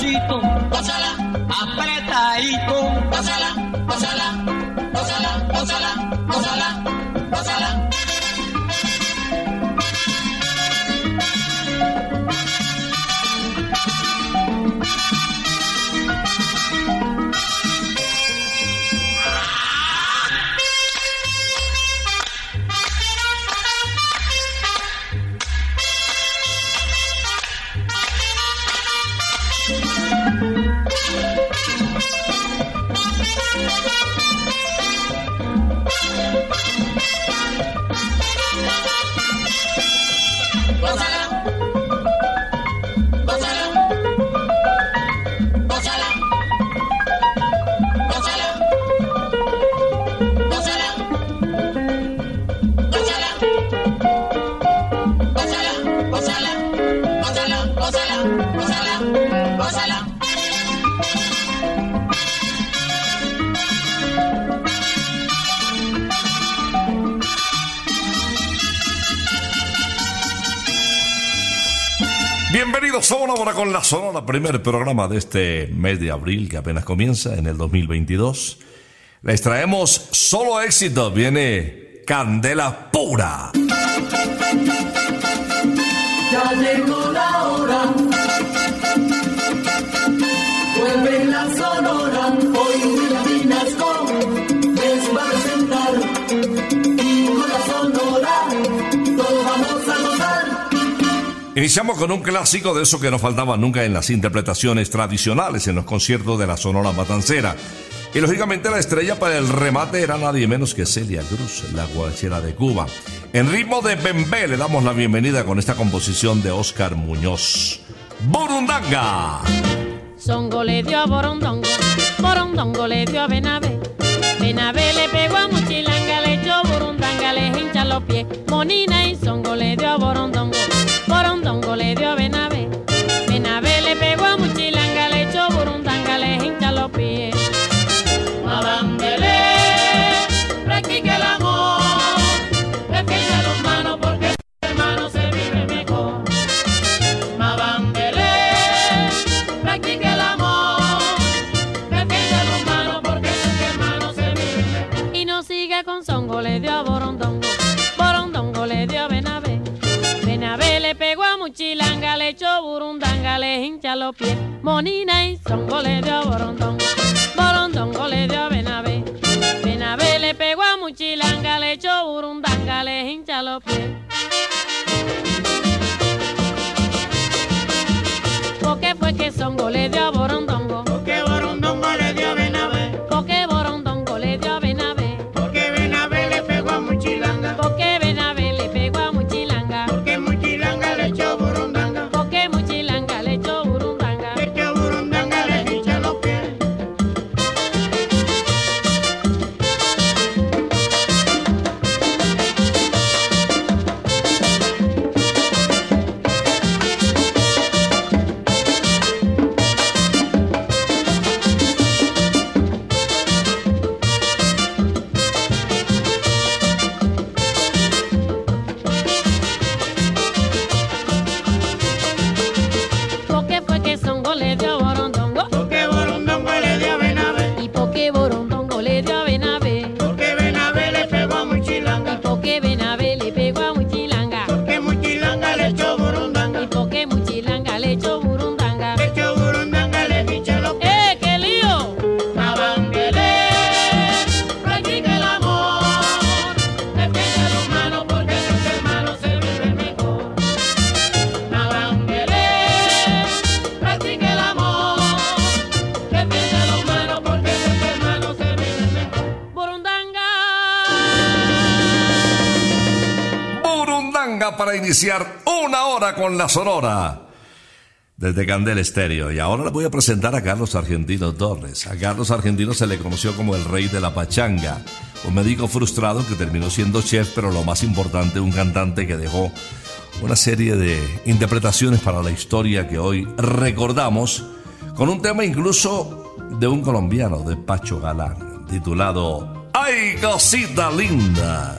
despacito, pásala, apretadito, pásala gózala, gózala. Bienvenidos a una hora con la Sonora, primer programa de este mes de abril que apenas comienza en el 2022. Les traemos solo éxito, viene Candela Pura. Ya llegó la hora. Vuelve la sonora. Hoy. Y con la sonora todos vamos a gozar. Iniciamos con un clásico de eso que no faltaba nunca en las interpretaciones tradicionales en los conciertos de la Sonora Matancera. Y lógicamente la estrella para el remate era nadie menos que Celia Cruz, la guachera de Cuba. En ritmo de Bembé le damos la bienvenida con esta composición de Oscar Muñoz. Burundanga. Songo le dio a Borondongo, Borondongo le dio a Benavé. Benavé le pegó a Muchilanga, le echó Burundanga, le hincha los pies. Monina y Songo le dio a Borondongo, Borondongo le dio a Morning night, songole de warondongo. Iniciar una hora con la Sonora. Desde Candel Estéreo. Y ahora le voy a presentar a Carlos Argentino Torres. A Carlos Argentino se le conoció como el rey de la pachanga. Un médico frustrado que terminó siendo chef, pero lo más importante, un cantante que dejó una serie de interpretaciones para la historia que hoy recordamos, con un tema incluso de un colombiano, de Pacho Galán, titulado ¡Ay, cosita linda!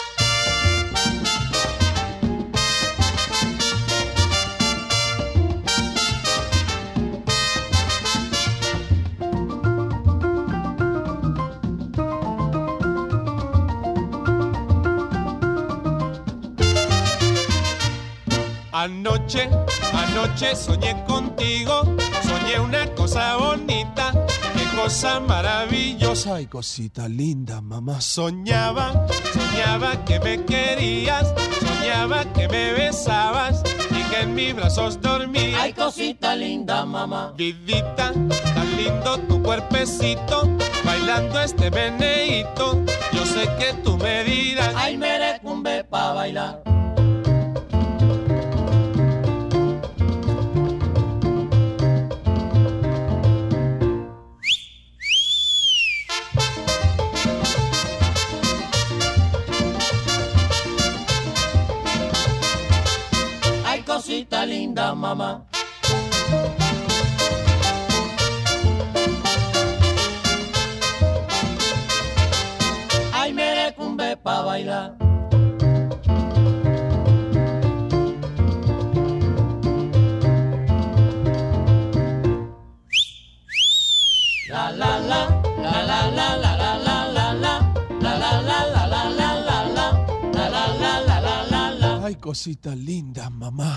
Anoche, anoche soñé contigo, soñé una cosa bonita, qué cosa maravillosa y cosita linda, mamá. Soñaba, soñaba que me querías, soñaba que me besabas y que en mis brazos dormías. Ay, cosita linda, mamá. Vidita, tan lindo tu cuerpecito, bailando este meneíto. Yo sé que tú me dirás. Ay, merecumbe pa' bailar. Mamá. Ay, merecumbe pa' bailar. La la la, la la la la la la la la, la la la la la la la la, la la la la la la la. Ay, cosita linda, mamá.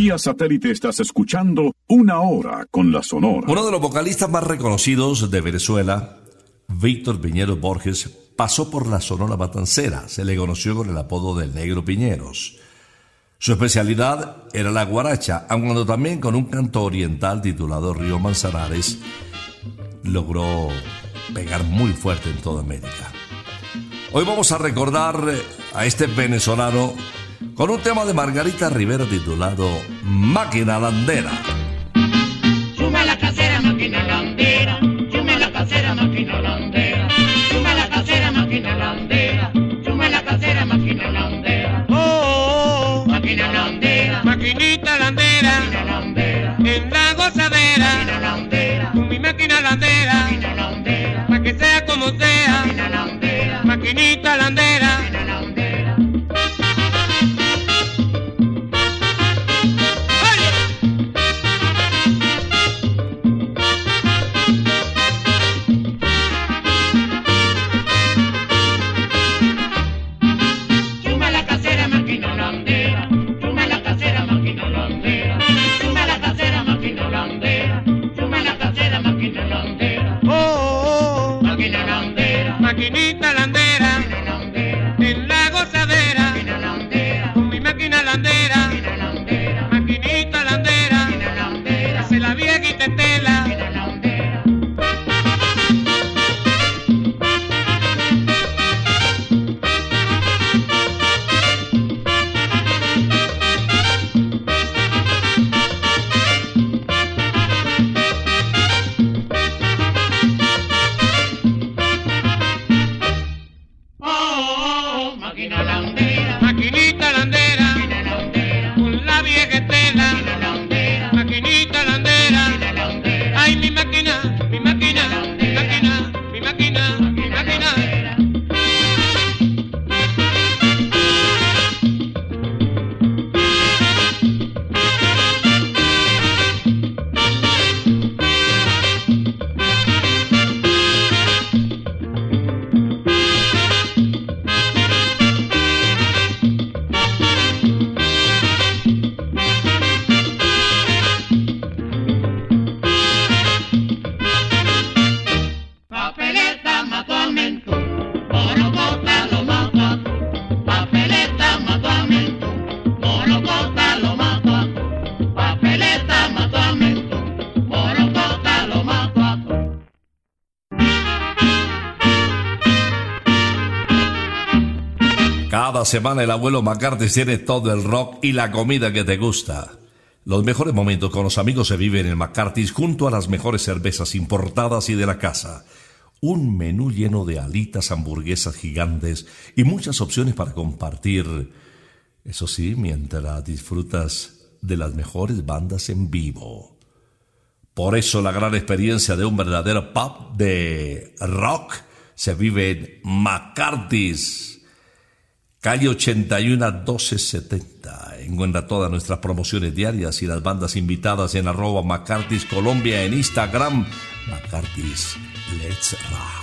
Vía satélite estás escuchando Una Hora con la Sonora. Uno de los vocalistas más reconocidos de Venezuela, Víctor Piñero Borges, pasó por la Sonora Matancera. Se le conoció con el apodo del Negro Piñeros. Su especialidad era la guaracha, aun cuando también con un canto oriental titulado Río Manzanares logró pegar muy fuerte en toda América. Hoy vamos a recordar a este venezolano con un tema de Margarita Rivera titulado Máquina Landera. Suma la casera, máquina landera, suma la casera, máquina landera, suma la casera, máquina landera, suma la casera, máquina landera. Oh, oh, oh. máquina landera, maquinita landera, máquina landera, en la gozadera, máquina landera, con mi máquina landera, máquina landera, pa' que sea como sea, máquina landera, maquinita landera, máquina landera. Semana el abuelo McCarthy tiene todo el rock y la comida que te gusta. Los mejores momentos con los amigos se viven en McCarthy's junto a las mejores cervezas importadas y de la casa. Un menú lleno de alitas, hamburguesas gigantes y muchas opciones para compartir. Eso sí, mientras disfrutas de las mejores bandas en vivo. Por eso la gran experiencia de un verdadero pub de rock se vive en McCarthy's. Calle 81 1270. Encuentra todas nuestras promociones diarias y las bandas invitadas en arroba McCarthy's Colombia en Instagram. McCarthy's Let's Rock.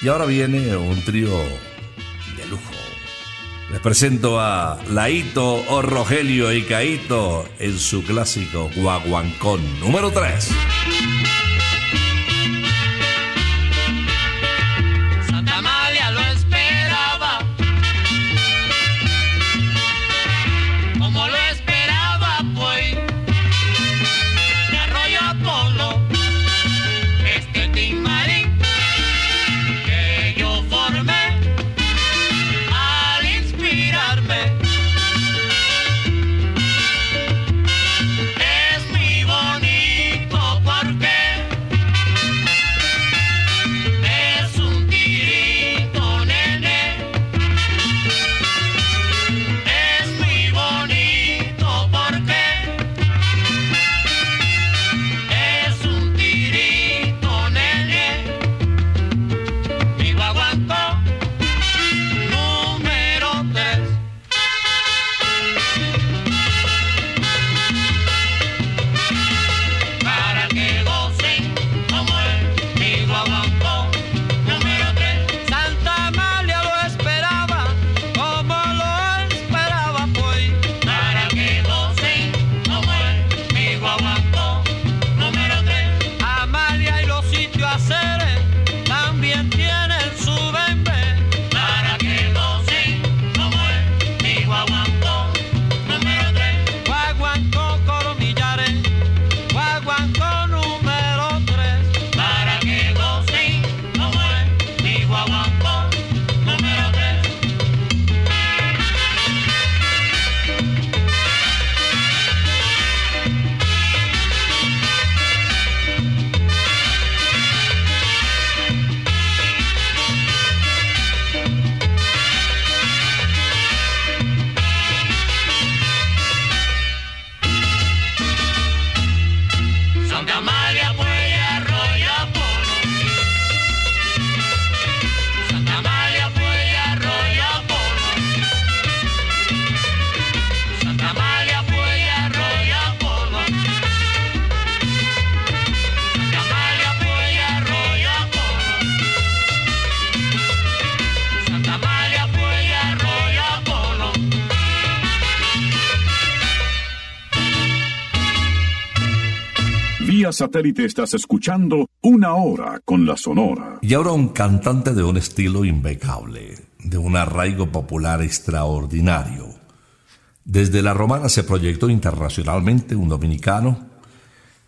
Y ahora viene un trío de lujo. Les presento a Laito, o Rogelio y Caito en su clásico Guaguancón número 3. Satélite estás escuchando Una Hora con la Sonora. Y ahora un cantante de un estilo impecable, de un arraigo popular extraordinario. Desde la romana se proyectó internacionalmente un dominicano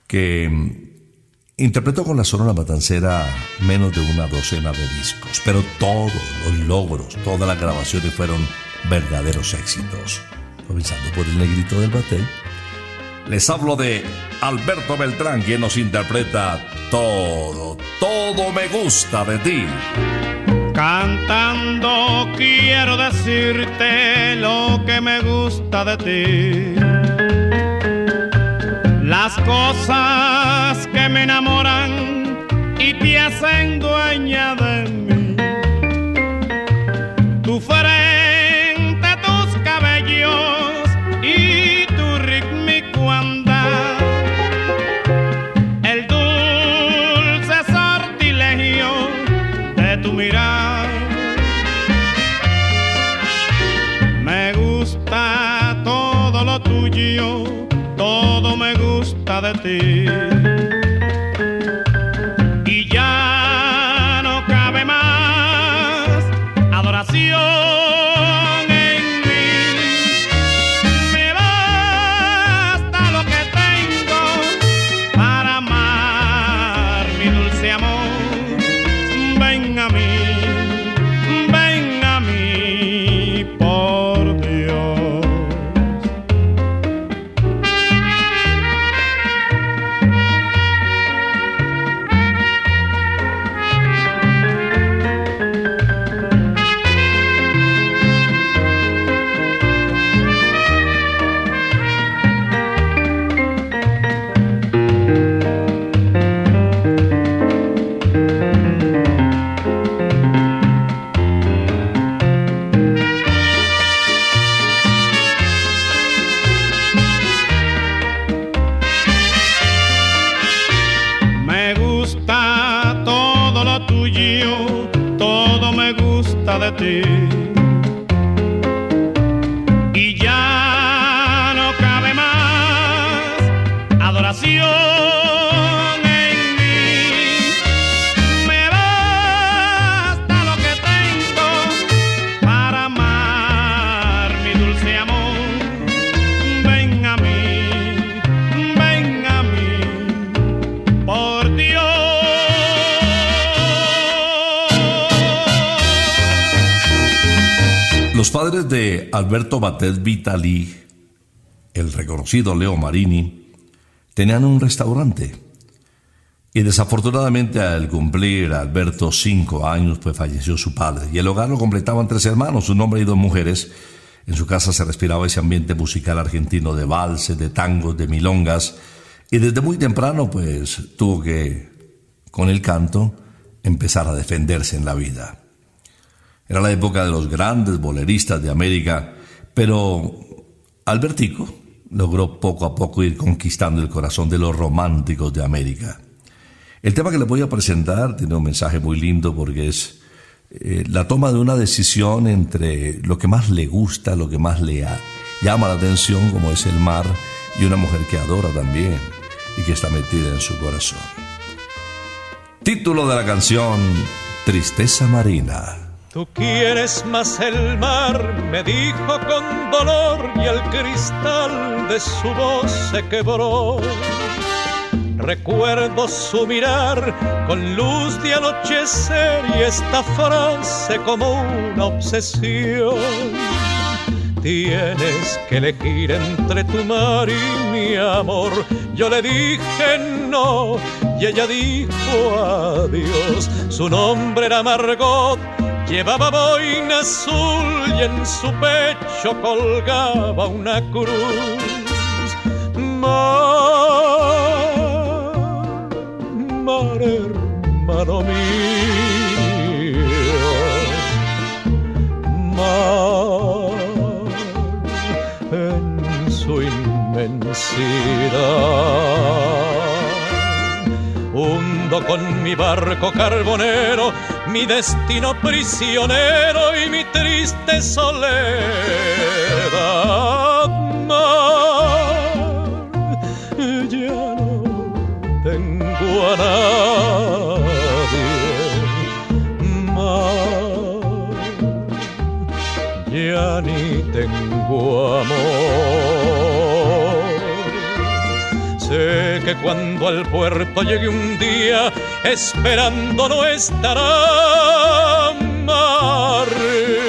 que mm, interpretó con la Sonora Matancera menos de una docena de discos, pero todos los logros, todas las grabaciones fueron verdaderos éxitos. Comenzando por el negrito del batel. Les hablo de Alberto Beltrán, quien nos interpreta todo, todo me gusta de ti. Cantando quiero decirte lo que me gusta de ti. Las cosas que me enamoran y te hacen dueña de gusta gusta Alberto Batet Vitali, el reconocido Leo Marini, tenían un restaurante. Y desafortunadamente al cumplir Alberto cinco años, pues falleció su padre. Y el hogar lo completaban tres hermanos, un hombre y dos mujeres. En su casa se respiraba ese ambiente musical argentino de valses, de tangos, de milongas. Y desde muy temprano, pues tuvo que, con el canto, empezar a defenderse en la vida. Era la época de los grandes boleristas de América, pero Albertico logró poco a poco ir conquistando el corazón de los románticos de América. El tema que le voy a presentar tiene un mensaje muy lindo porque es eh, la toma de una decisión entre lo que más le gusta, lo que más le llama la atención, como es el mar, y una mujer que adora también y que está metida en su corazón. Título de la canción, Tristeza Marina. Tú quieres más el mar, me dijo con dolor y el cristal de su voz se quebró. Recuerdo su mirar con luz de anochecer y esta frase como una obsesión. Tienes que elegir entre tu mar y mi amor. Yo le dije no y ella dijo adiós. Su nombre era Margot, llevaba boina azul y en su pecho colgaba una cruz. Mar, mar hermano mío, mar en su inmensidad. Hundo con mi barco carbonero, mi destino prisionero y mi triste soledad. Mar, ya no a nadie más. Ya ni tengo amor. Sé que cuando al puerto llegue un día, esperando no estará amargo.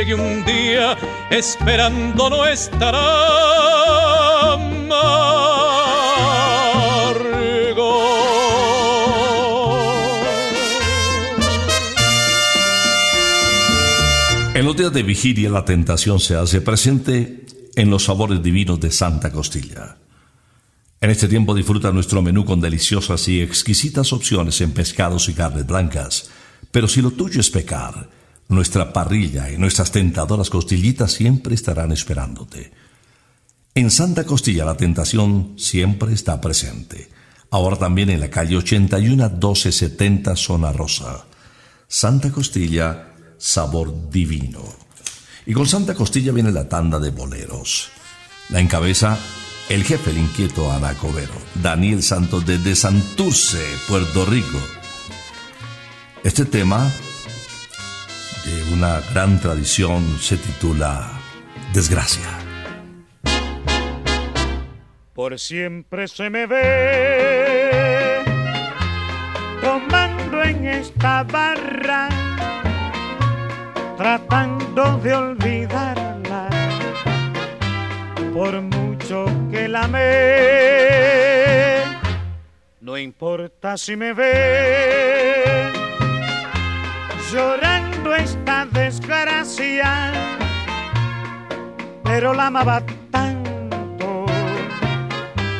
Llegue un día, esperando no estará amargo. En los días de vigilia la tentación se hace presente en los sabores divinos de Santa Costilla. En este tiempo disfruta nuestro menú con deliciosas y exquisitas opciones en pescados y carnes blancas. Pero si lo tuyo es pecar, nuestra parrilla y nuestras tentadoras costillitas siempre estarán esperándote. En Santa Costilla la tentación siempre está presente. Ahora también en la calle 81 1270 Zona Rosa. Santa Costilla, sabor divino. Y con Santa Costilla viene la tanda de boleros. La encabeza el jefe, el inquieto Anacobero, Daniel Santos desde Santurce, Puerto Rico. Este tema, de una gran tradición, se titula Desgracia. Por siempre se me ve tomando en esta barra, tratando de olvidarla. Por mucho que la amé, no importa si me ve llorando esta desgracia, pero la amaba tanto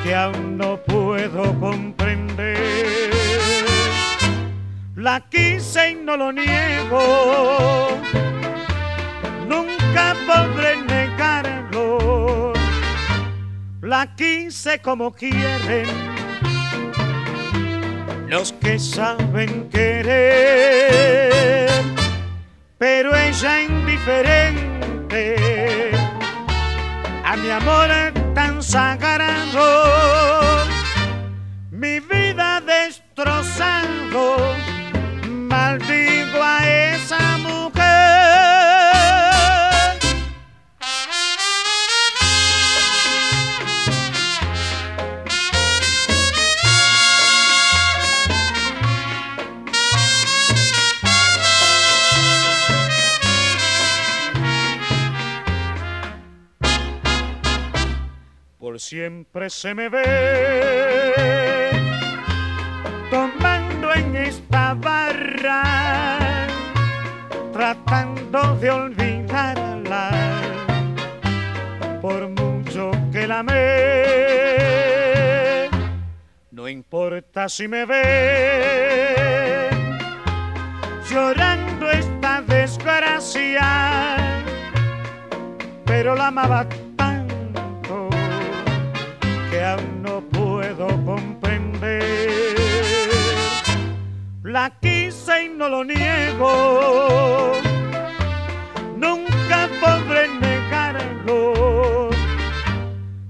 que aún no puedo comprender. La quise y no lo niego, nunca podré negarlo. La quise como quieren los que saben querer, pero ella indiferente a mi amor tan sagrado, mi vida destrozado, maldigo a esa siempre se me ve. Tomando en esta barra, tratando de olvidarla, por mucho que la amé, no importa si me ve. Llorando esta desgracia, pero la amaba no puedo comprender. La quise y no lo niego, nunca podré negarlo.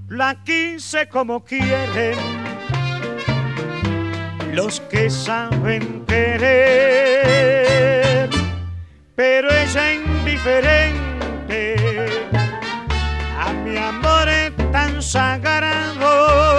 La quise como quieren los que saben querer, pero ella indiferente a mi amor es tan sagrado,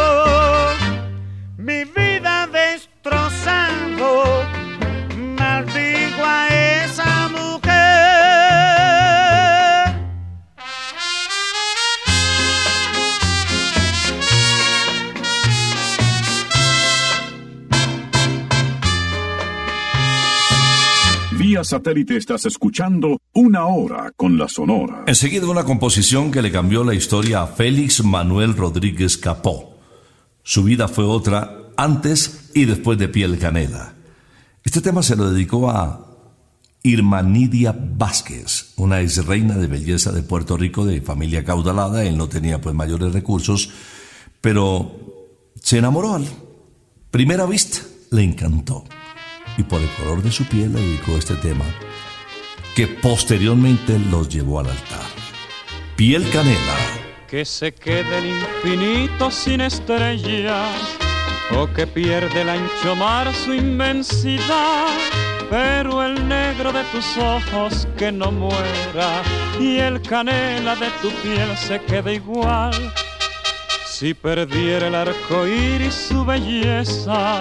Satélite estás escuchando Una Hora con la Sonora. Enseguida una composición que le cambió la historia a Félix Manuel Rodríguez Capó. Su vida fue otra antes y después de Piel Canela. Este tema se lo dedicó a Irma Nidia Vázquez, una ex reina de belleza de Puerto Rico de familia caudalada. Él no tenía pues mayores recursos, pero se enamoró al primera vista, le encantó. Y por el color de su piel le dedicó este tema, que posteriormente los llevó al altar. Piel Canela. Que se quede el infinito sin estrellas o que pierde el ancho mar su inmensidad, pero el negro de tus ojos que no muera y el canela de tu piel se quede igual. Si perdiera el arco iris su belleza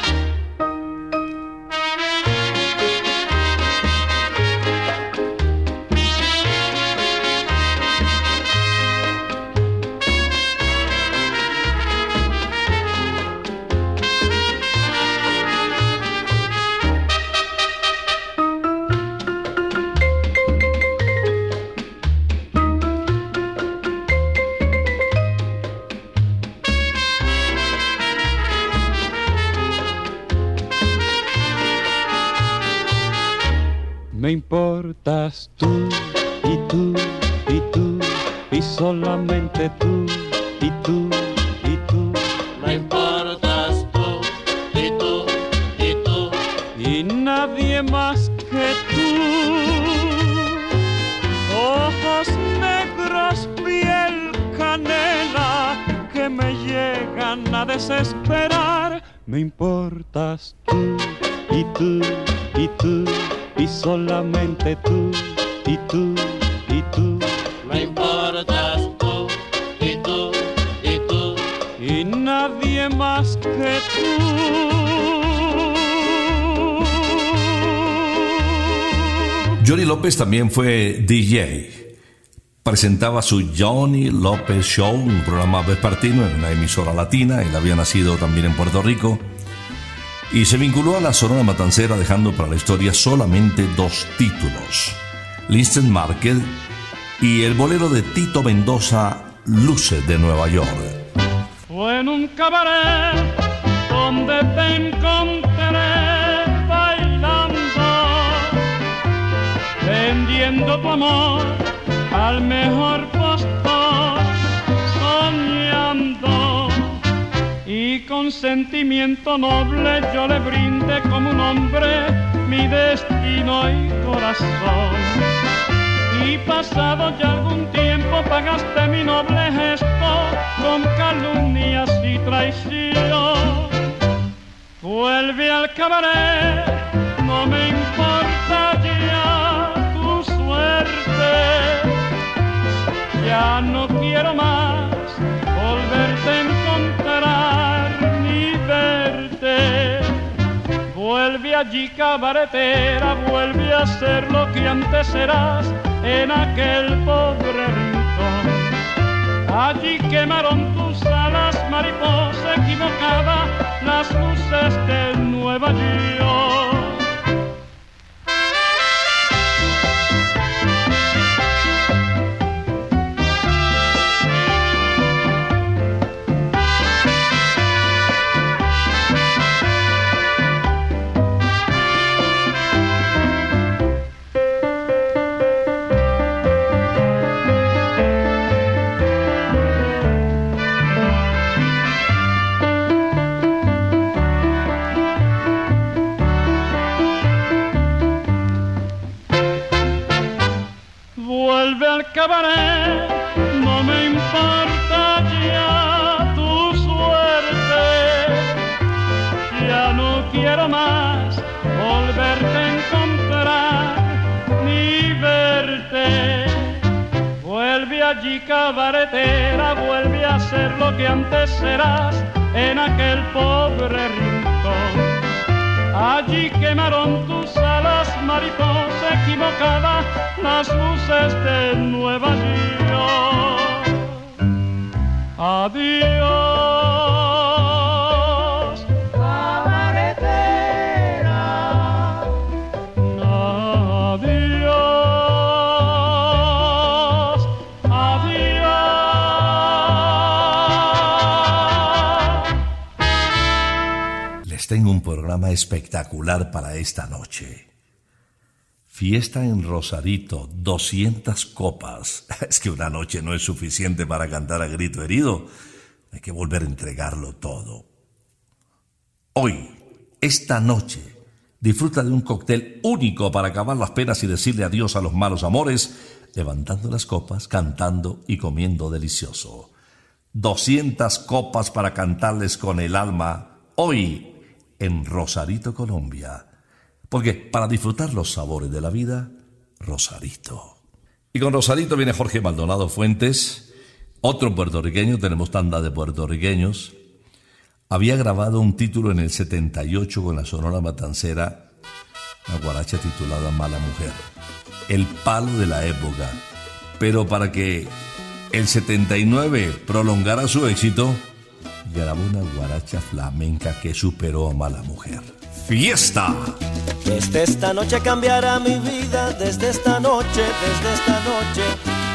Fue DJ. Presentaba su Johnny López Show, un programa vespertino en una emisora latina. Él había nacido también en Puerto Rico. Y se vinculó a la Sonora Matancera dejando para la historia solamente dos títulos. Linston Market y el bolero de Tito Mendoza, Luces de Nueva York. Vendiendo tu amor al mejor postor, soñando y con sentimiento noble yo le brindé como un hombre mi destino y corazón. Y pasado ya algún tiempo pagaste mi noble gesto con calumnias y traición. Vuelve al cabaret, no me importa Ya no quiero más volverte a encontrar ni verte. Vuelve allí cabaretera, vuelve a ser lo que antes eras en aquel pobre rincón. Allí quemaron tus alas, mariposa equivocada, las luces de Nueva York. Cabaretera, vuelve a ser lo que antes eras en aquel pobre rincón. Allí quemaron tus alas, mariposa equivocada, las luces de Nueva York. Adiós, espectacular para esta noche. Fiesta en Rosarito, 200 copas. Es que una noche no es suficiente para cantar a grito herido. Hay que volver a entregarlo todo. Hoy, esta noche, disfruta de un cóctel único para acabar las penas y decirle adiós a los malos amores, levantando las copas, cantando y comiendo delicioso. 200 copas para cantarles con el alma hoy en Rosarito, Colombia. Porque para disfrutar los sabores de la vida, Rosarito. Y con Rosarito viene Jorge Maldonado Fuentes, otro puertorriqueño, tenemos tanda de puertorriqueños. Había grabado un título en el 78 con la Sonora Matancera, una guaracha titulada Mala Mujer. El palo de la época. Pero para que el 79 prolongara su éxito, grabó una guaracha flamenca que superó a Mala Mujer. ¡Fiesta! Desde esta noche cambiará mi vida, desde esta noche, desde esta noche.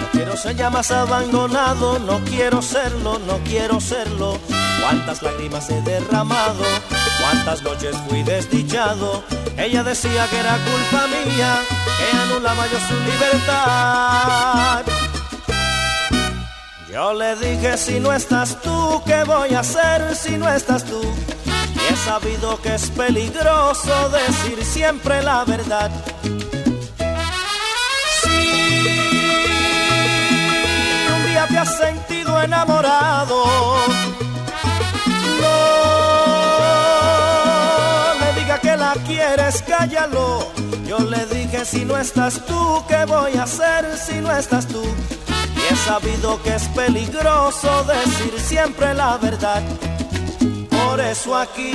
No quiero ser ya más abandonado, no quiero serlo, no quiero serlo. Cuántas lágrimas he derramado, cuántas noches fui desdichado. Ella decía que era culpa mía, que anulaba yo su libertad. Yo le dije, si no estás tú, ¿qué voy a hacer si no estás tú? Y he sabido que es peligroso decir siempre la verdad. Si un día te has sentido enamorado, no le diga que la quieres, cállalo. Yo le dije, si no estás tú, ¿qué voy a hacer si no estás tú? Y he sabido que es peligroso decir siempre la verdad. Por eso aquí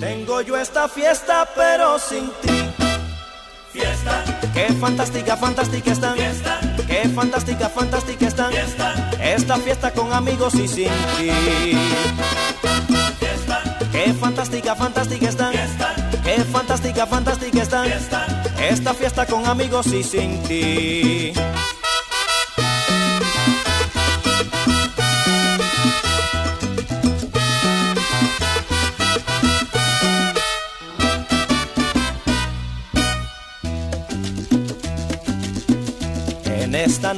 tengo yo esta fiesta, pero sin ti. Fiesta, Qué fantástica, fantástica están. Fiesta. Qué fantástica, fantástica están. Fiesta. Esta fiesta con amigos y sin ti. fiesta, Qué fantástica, fantástica están. Fiesta. Qué fantástica, fantástica están. Fiesta. Esta fiesta con amigos y sin ti.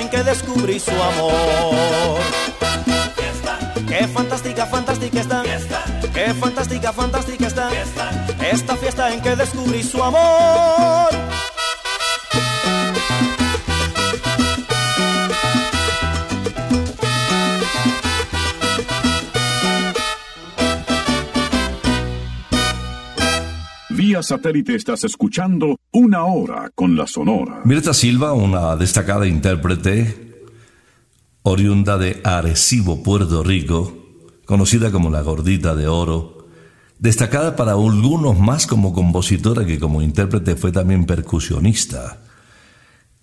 En que descubrí su amor. Qué fantástica, fantástica están. Qué fantástica, fantástica están. Esta fiesta en que descubrí su amor. Vía satélite estás escuchando Una Hora con la Sonora. Mirta Silva, una destacada intérprete oriunda de Arecibo, Puerto Rico, conocida como la Gordita de Oro, destacada para algunos más como compositora que como intérprete fue también percusionista.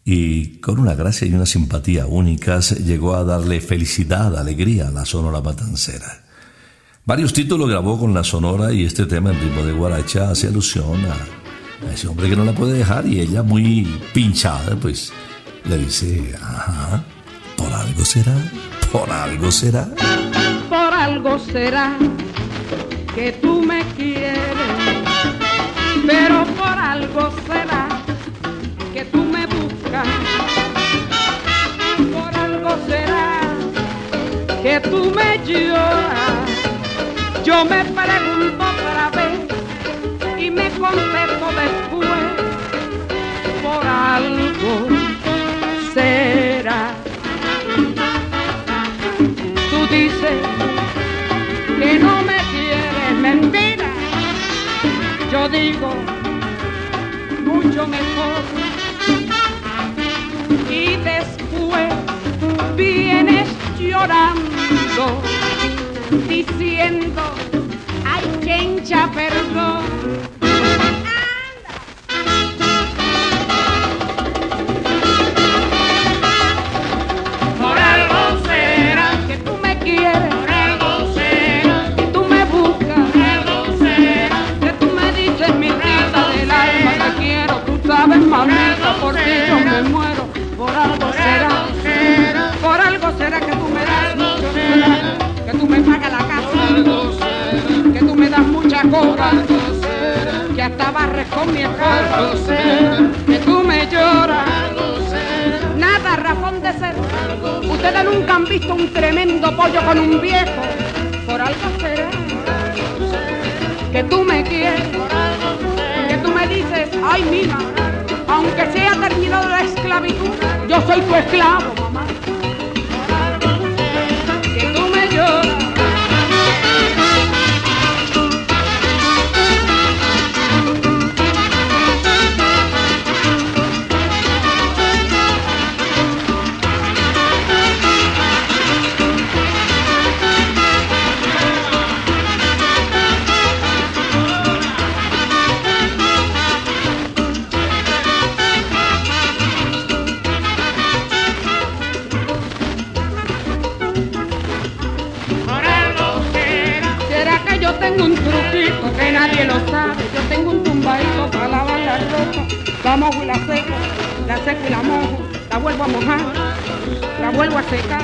Y con una gracia y una simpatía únicas llegó a darle felicidad, alegría a la Sonora Matancera. Varios títulos grabó con la Sonora y este tema en ritmo de guaracha hace alusión a, a ese hombre que no la puede dejar y ella muy pinchada pues le dice, ajá, por algo será, por algo será. por algo será que tú me quieres, pero por algo será que tú me buscas, por algo será que tú me lloras. Yo me pregunto vez me contesto después, por algo será. Tú dices que no me quieres, mentira. Yo digo mucho mejor. Y después vienes llorando, diciendo, ay, chencha, perdón. Que hasta barres con mi esposo. Que tú me lloras. Nada razón de ser. Ustedes nunca han visto un tremendo pollo con un viejo. Por algo será que tú me quieres. Que tú me dices, ay mija, aunque sea terminado la esclavitud, yo soy tu esclavo, mamá. La mojo y la seco, la seco y la mojo. La vuelvo a mojar, la vuelvo a secar.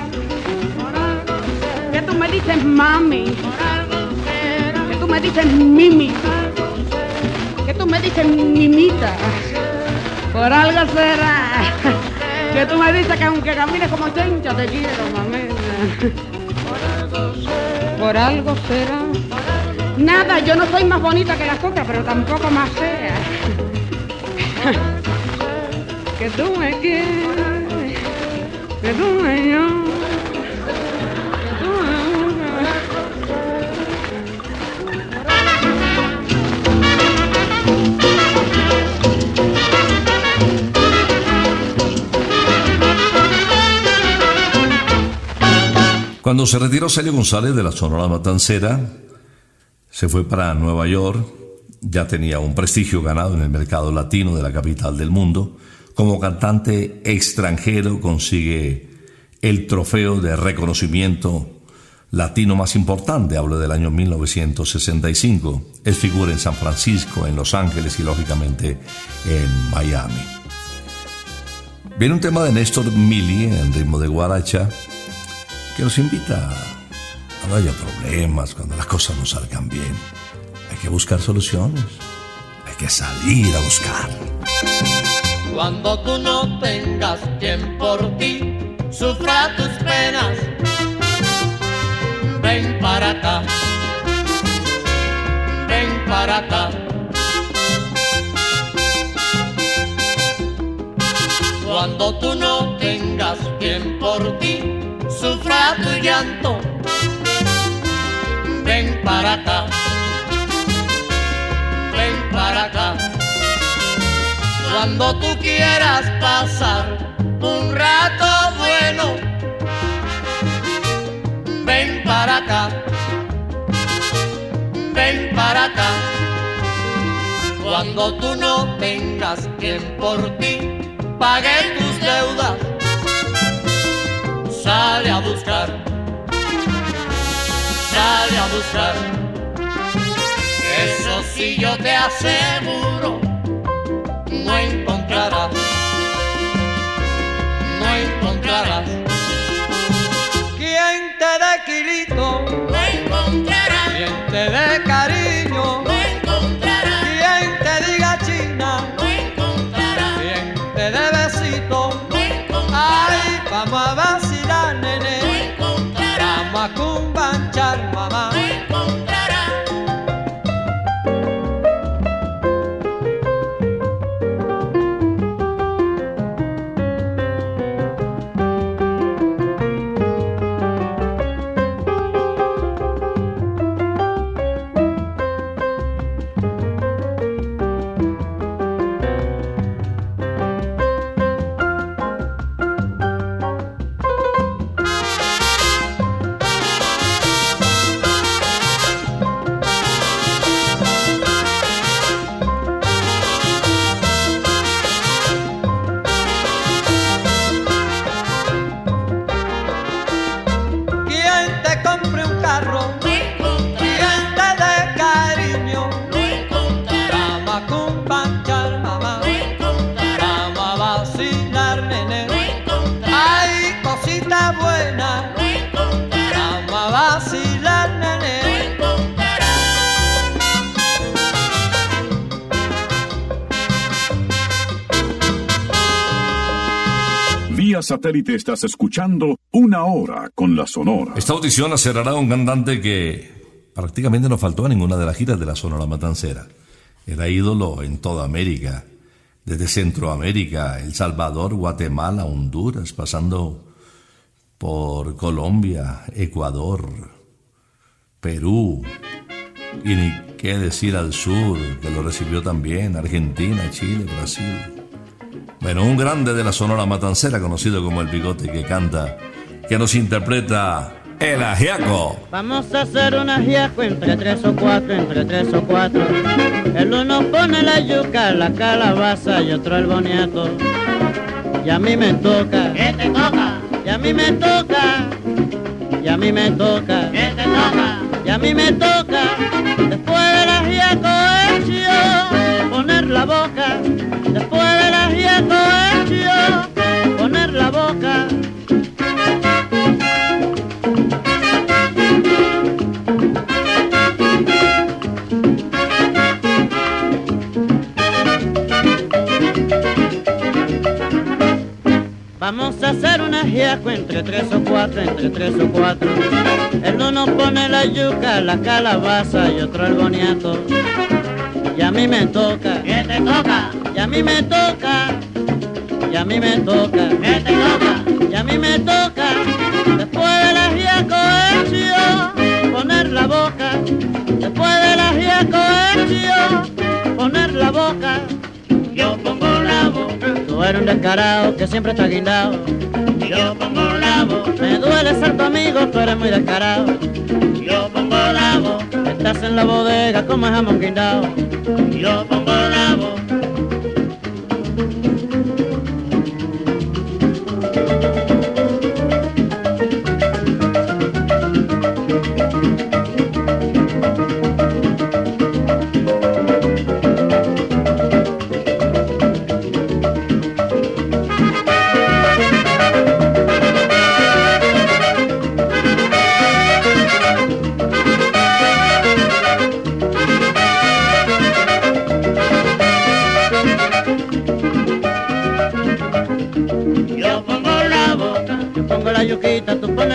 Que tú me dices mami. Que tú me dices mimi. Que tú me dices mimita. Por algo será. Que tú me dices que aunque camines como chencha te quiero, mamita. Por algo será. Nada, yo no soy más bonita que las otras, pero tampoco más fea. Que tú me quieres, que tú me buscas. Cuando se retiró Celio González de la Sonora Matancera, se fue para Nueva York, ya tenía un prestigio ganado en el mercado latino de la capital del mundo. Como cantante extranjero consigue el trofeo de reconocimiento latino más importante, hablo del año 1965. Es figura en San Francisco, en Los Ángeles y lógicamente en Miami. Viene un tema de Néstor Mili en ritmo de guaracha que nos invita a no haya problemas cuando las cosas no salgan bien. Hay que buscar soluciones, hay que salir a buscar. Cuando tú no tengas quien por ti sufra tus penas, ven para acá, ven para acá. Cuando tú no tengas quien por ti sufra tu llanto, ven para acá, Cuando tú quieras pasar un rato bueno, ven para acá, ven para acá. Cuando tú no tengas quien por ti pague tus deudas, sale a buscar, sale a buscar. Eso sí yo te aseguro, no encontrarás, no encontrarás. Vía satélite estás escuchando Una Hora con la Sonora. Esta audición la cerrará un cantante que prácticamente no faltó a ninguna de las giras de la Sonora Matancera. Era ídolo en toda América, desde Centroamérica, El Salvador, Guatemala, Honduras, pasando por Colombia, Ecuador, Perú, y ni qué decir al sur, que lo recibió también, Argentina, Chile, Brasil. Bueno, un grande de la Sonora Matancera, conocido como El Bigote, que canta, que nos interpreta El Ajiaco. Vamos a hacer un ajiaco entre tres o cuatro, entre tres o cuatro. El uno pone la yuca, la calabaza y otro el boniato. Y a mí me toca. ¿Qué te toca? Y a mí me toca. Y a mí me toca. ¿Qué te toca? Y a mí me toca. Después del ajiaco hecho, poner la boca. Después del poner la boca. Vamos a hacer un ajiaco entre tres o cuatro, entre tres o cuatro. El uno pone la yuca, la calabaza y otro el boniato. Y a mí me toca. ¿Qué te toca? Y a mí me toca. Y a mí me toca. ¿Qué te toca? Y a mí me toca. Después del ajiaco hecho, poner la boca. Después del ajiaco hecho, poner la boca. Yo pongo la boca. Tú eres un descarado que siempre está guindado. Yo pongo la boca. Me duele ser tu amigo, tú eres muy descarado. Yo pongo la boca. Estás en la bodega como jamón la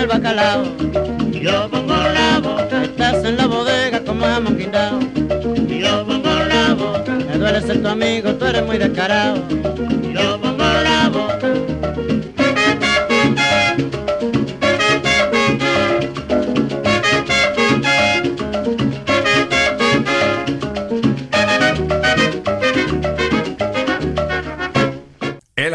el bacalao. Yo pongo la boca, estás en la bodega como jamón guindao. Yo pongo la boca, me duele ser tu amigo, tú eres muy descarado. Yo pongo la boca.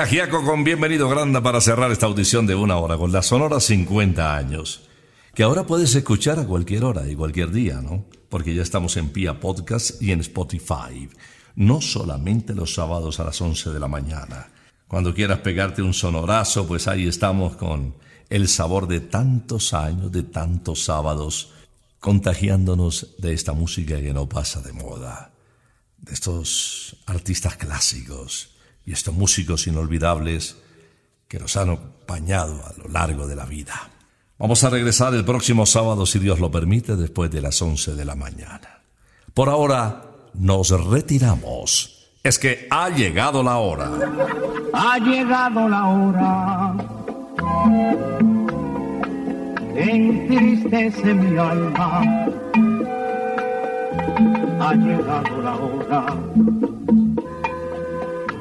El ajiaco con bienvenido Granda para cerrar esta audición de una hora con la Sonora 50 años. Que ahora puedes escuchar a cualquier hora y cualquier día, ¿no? Porque ya estamos en Pia Podcast y en Spotify. No solamente los sábados a las 11 de la mañana. Cuando quieras pegarte un sonorazo, pues ahí estamos con el sabor de tantos años, de tantos sábados, contagiándonos de esta música que no pasa de moda. De estos artistas clásicos y estos músicos inolvidables que nos han acompañado a lo largo de la vida. Vamos a regresar el próximo sábado, si Dios lo permite, después de las 11 de la mañana. Por ahora, nos retiramos. Es que ha llegado la hora. Ha llegado la hora entristece mi alma. Ha llegado la hora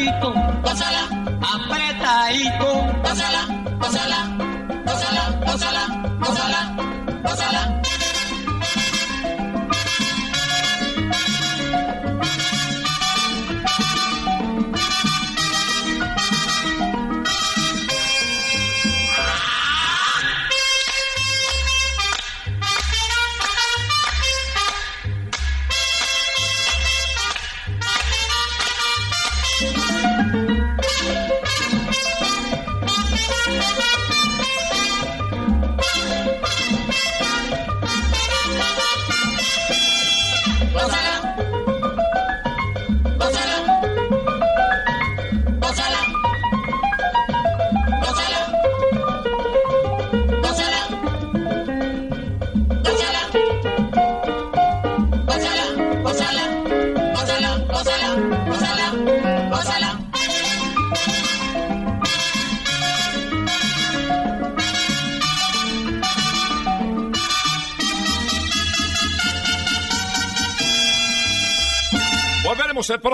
apretadito, pásala apretadito.